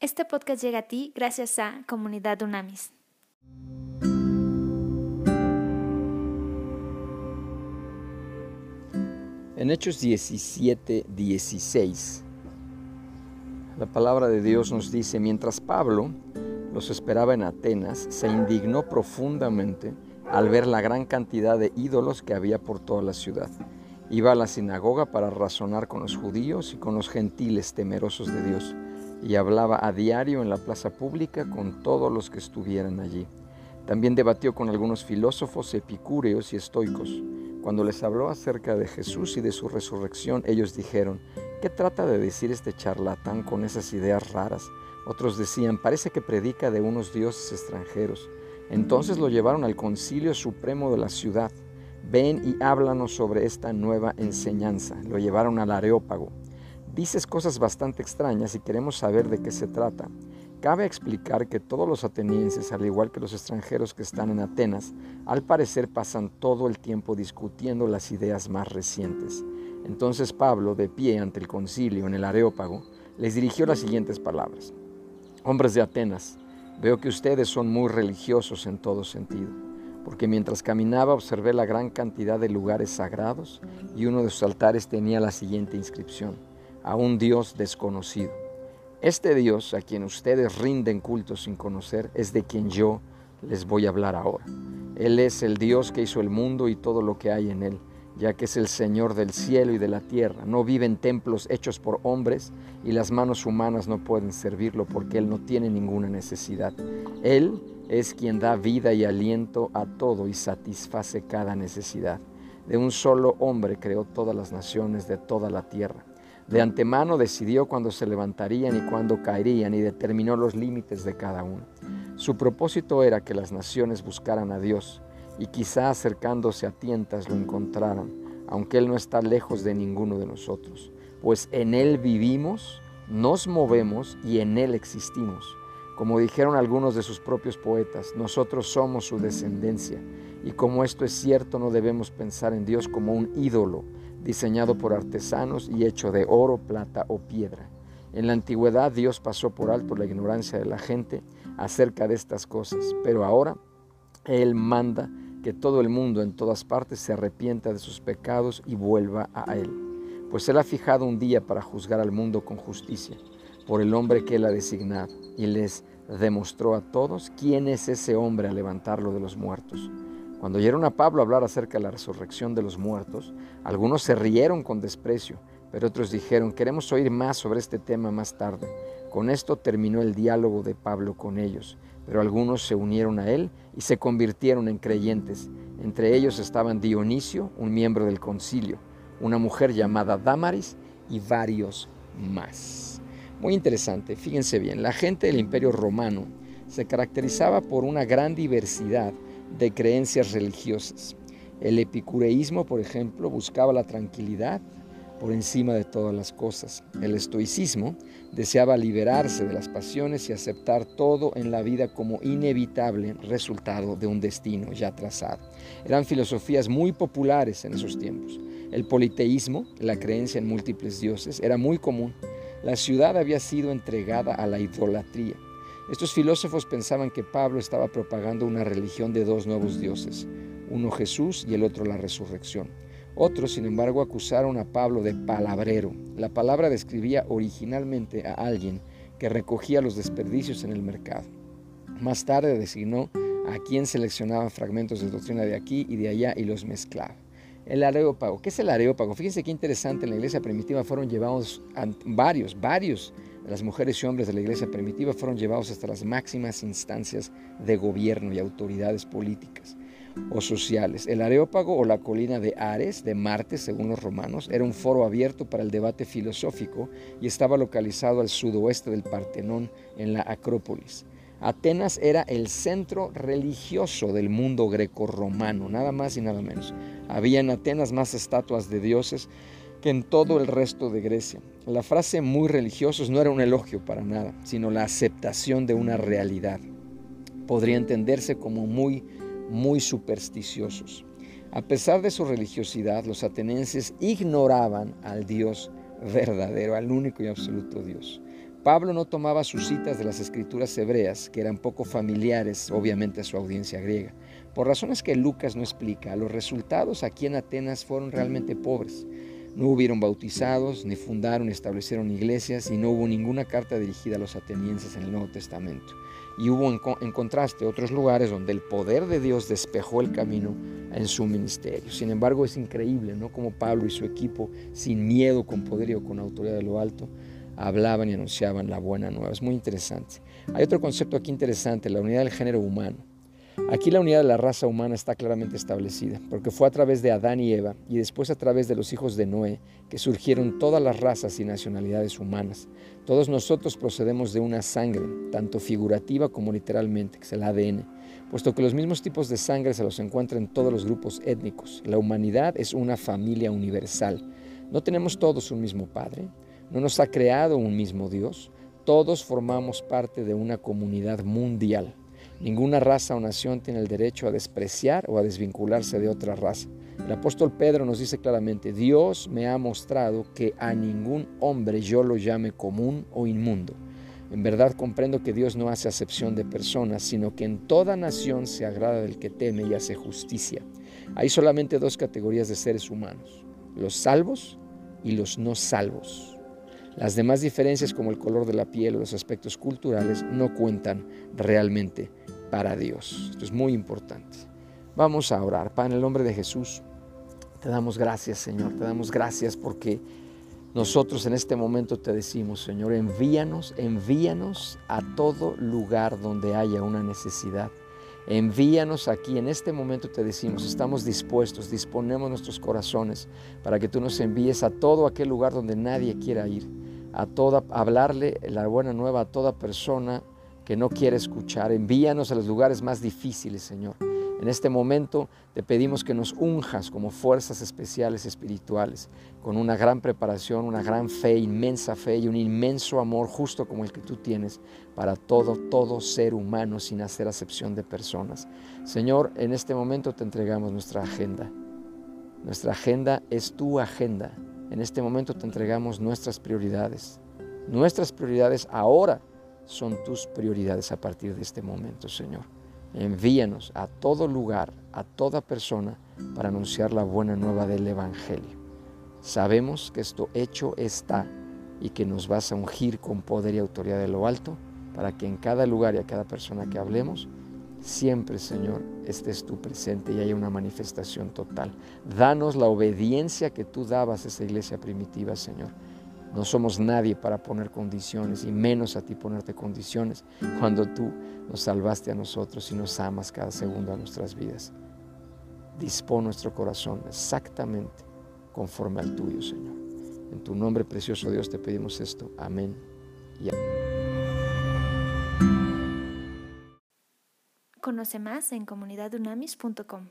Este podcast llega a ti gracias a Comunidad Unamis. En Hechos 17, 16, la palabra de Dios nos dice, mientras Pablo los esperaba en Atenas, se indignó profundamente al ver la gran cantidad de ídolos que había por toda la ciudad. Iba a la sinagoga para razonar con los judíos y con los gentiles temerosos de Dios y hablaba a diario en la plaza pública con todos los que estuvieran allí. También debatió con algunos filósofos epicúreos y estoicos. Cuando les habló acerca de Jesús y de su resurrección, ellos dijeron, ¿qué trata de decir este charlatán con esas ideas raras? Otros decían, parece que predica de unos dioses extranjeros. Entonces lo llevaron al concilio supremo de la ciudad. Ven y háblanos sobre esta nueva enseñanza. Lo llevaron al Areópago dices cosas bastante extrañas y queremos saber de qué se trata. Cabe explicar que todos los atenienses, al igual que los extranjeros que están en Atenas, al parecer pasan todo el tiempo discutiendo las ideas más recientes. Entonces Pablo, de pie ante el concilio en el Areópago, les dirigió las siguientes palabras. Hombres de Atenas, veo que ustedes son muy religiosos en todo sentido, porque mientras caminaba observé la gran cantidad de lugares sagrados y uno de sus altares tenía la siguiente inscripción a un Dios desconocido. Este Dios a quien ustedes rinden culto sin conocer es de quien yo les voy a hablar ahora. Él es el Dios que hizo el mundo y todo lo que hay en él, ya que es el Señor del cielo y de la tierra. No vive en templos hechos por hombres y las manos humanas no pueden servirlo porque Él no tiene ninguna necesidad. Él es quien da vida y aliento a todo y satisface cada necesidad. De un solo hombre creó todas las naciones de toda la tierra de antemano decidió cuándo se levantarían y cuándo caerían y determinó los límites de cada uno. Su propósito era que las naciones buscaran a Dios y quizá acercándose a tientas lo encontraran, aunque Él no está lejos de ninguno de nosotros, pues en Él vivimos, nos movemos y en Él existimos. Como dijeron algunos de sus propios poetas, nosotros somos su descendencia, y como esto es cierto, no debemos pensar en Dios como un ídolo, diseñado por artesanos y hecho de oro, plata o piedra. En la antigüedad Dios pasó por alto la ignorancia de la gente acerca de estas cosas, pero ahora Él manda que todo el mundo en todas partes se arrepienta de sus pecados y vuelva a Él, pues Él ha fijado un día para juzgar al mundo con justicia, por el hombre que Él ha designado, y les demostró a todos quién es ese hombre a levantarlo de los muertos. Cuando oyeron a Pablo hablar acerca de la resurrección de los muertos, algunos se rieron con desprecio, pero otros dijeron, queremos oír más sobre este tema más tarde. Con esto terminó el diálogo de Pablo con ellos, pero algunos se unieron a él y se convirtieron en creyentes. Entre ellos estaban Dionisio, un miembro del concilio, una mujer llamada Damaris y varios más. Muy interesante, fíjense bien, la gente del imperio romano se caracterizaba por una gran diversidad de creencias religiosas. El epicureísmo, por ejemplo, buscaba la tranquilidad por encima de todas las cosas. El estoicismo deseaba liberarse de las pasiones y aceptar todo en la vida como inevitable resultado de un destino ya trazado. Eran filosofías muy populares en esos tiempos. El politeísmo, la creencia en múltiples dioses, era muy común. La ciudad había sido entregada a la idolatría. Estos filósofos pensaban que Pablo estaba propagando una religión de dos nuevos dioses, uno Jesús y el otro la resurrección. Otros, sin embargo, acusaron a Pablo de palabrero. La palabra describía originalmente a alguien que recogía los desperdicios en el mercado. Más tarde designó a quien seleccionaba fragmentos de doctrina de aquí y de allá y los mezclaba. El areópago. ¿Qué es el areópago? Fíjense qué interesante, en la iglesia primitiva fueron llevados varios, varios las mujeres y hombres de la iglesia primitiva fueron llevados hasta las máximas instancias de gobierno y autoridades políticas o sociales. El Areópago o la colina de Ares, de Marte, según los romanos, era un foro abierto para el debate filosófico y estaba localizado al sudoeste del Partenón, en la Acrópolis. Atenas era el centro religioso del mundo greco-romano, nada más y nada menos. Había en Atenas más estatuas de dioses que en todo el resto de Grecia. La frase muy religiosos no era un elogio para nada, sino la aceptación de una realidad. Podría entenderse como muy, muy supersticiosos. A pesar de su religiosidad, los atenienses ignoraban al Dios verdadero, al único y absoluto Dios. Pablo no tomaba sus citas de las escrituras hebreas, que eran poco familiares, obviamente, a su audiencia griega. Por razones que Lucas no explica, los resultados aquí en Atenas fueron realmente pobres. No hubieron bautizados, ni fundaron, establecieron iglesias, y no hubo ninguna carta dirigida a los atenienses en el Nuevo Testamento. Y hubo en, contraste otros lugares donde el poder de Dios despejó el camino en su ministerio. Sin embargo, es increíble, ¿no? Como Pablo y su equipo, sin miedo, con poder y con autoridad de lo alto, hablaban y anunciaban la buena nueva. Es muy interesante. Hay otro concepto aquí interesante, la unidad del género humano. Aquí la unidad de la raza humana está claramente establecida, porque fue a través de Adán y Eva y después a través de los hijos de Noé que surgieron todas las razas y nacionalidades humanas. Todos nosotros procedemos de una sangre, tanto figurativa como literalmente, que es el ADN, puesto que los mismos tipos de sangre se los encuentran en todos los grupos étnicos. La humanidad es una familia universal. No tenemos todos un mismo Padre, no nos ha creado un mismo Dios, todos formamos parte de una comunidad mundial. Ninguna raza o nación tiene el derecho a despreciar o a desvincularse de otra raza. El apóstol Pedro nos dice claramente, Dios me ha mostrado que a ningún hombre yo lo llame común o inmundo. En verdad comprendo que Dios no hace acepción de personas, sino que en toda nación se agrada del que teme y hace justicia. Hay solamente dos categorías de seres humanos, los salvos y los no salvos. Las demás diferencias como el color de la piel o los aspectos culturales no cuentan realmente para Dios. Esto es muy importante. Vamos a orar. Padre, en el nombre de Jesús, te damos gracias, Señor. Te damos gracias porque nosotros en este momento te decimos, Señor, envíanos, envíanos a todo lugar donde haya una necesidad. Envíanos aquí, en este momento te decimos, estamos dispuestos, disponemos nuestros corazones para que tú nos envíes a todo aquel lugar donde nadie quiera ir a toda, hablarle la buena nueva a toda persona que no quiere escuchar. Envíanos a los lugares más difíciles, Señor. En este momento te pedimos que nos unjas como fuerzas especiales espirituales, con una gran preparación, una gran fe, inmensa fe y un inmenso amor justo como el que tú tienes para todo, todo ser humano sin hacer acepción de personas. Señor, en este momento te entregamos nuestra agenda. Nuestra agenda es tu agenda. En este momento te entregamos nuestras prioridades. Nuestras prioridades ahora son tus prioridades a partir de este momento, Señor. Envíanos a todo lugar, a toda persona, para anunciar la buena nueva del Evangelio. Sabemos que esto hecho está y que nos vas a ungir con poder y autoridad de lo alto para que en cada lugar y a cada persona que hablemos Siempre, Señor, estés tú presente y haya una manifestación total. Danos la obediencia que tú dabas a esa iglesia primitiva, Señor. No somos nadie para poner condiciones y menos a ti ponerte condiciones cuando tú nos salvaste a nosotros y nos amas cada segundo de nuestras vidas. Dispón nuestro corazón exactamente conforme al tuyo, Señor. En tu nombre precioso Dios te pedimos esto. Amén y amén. Conoce más en comunidadunamis.com.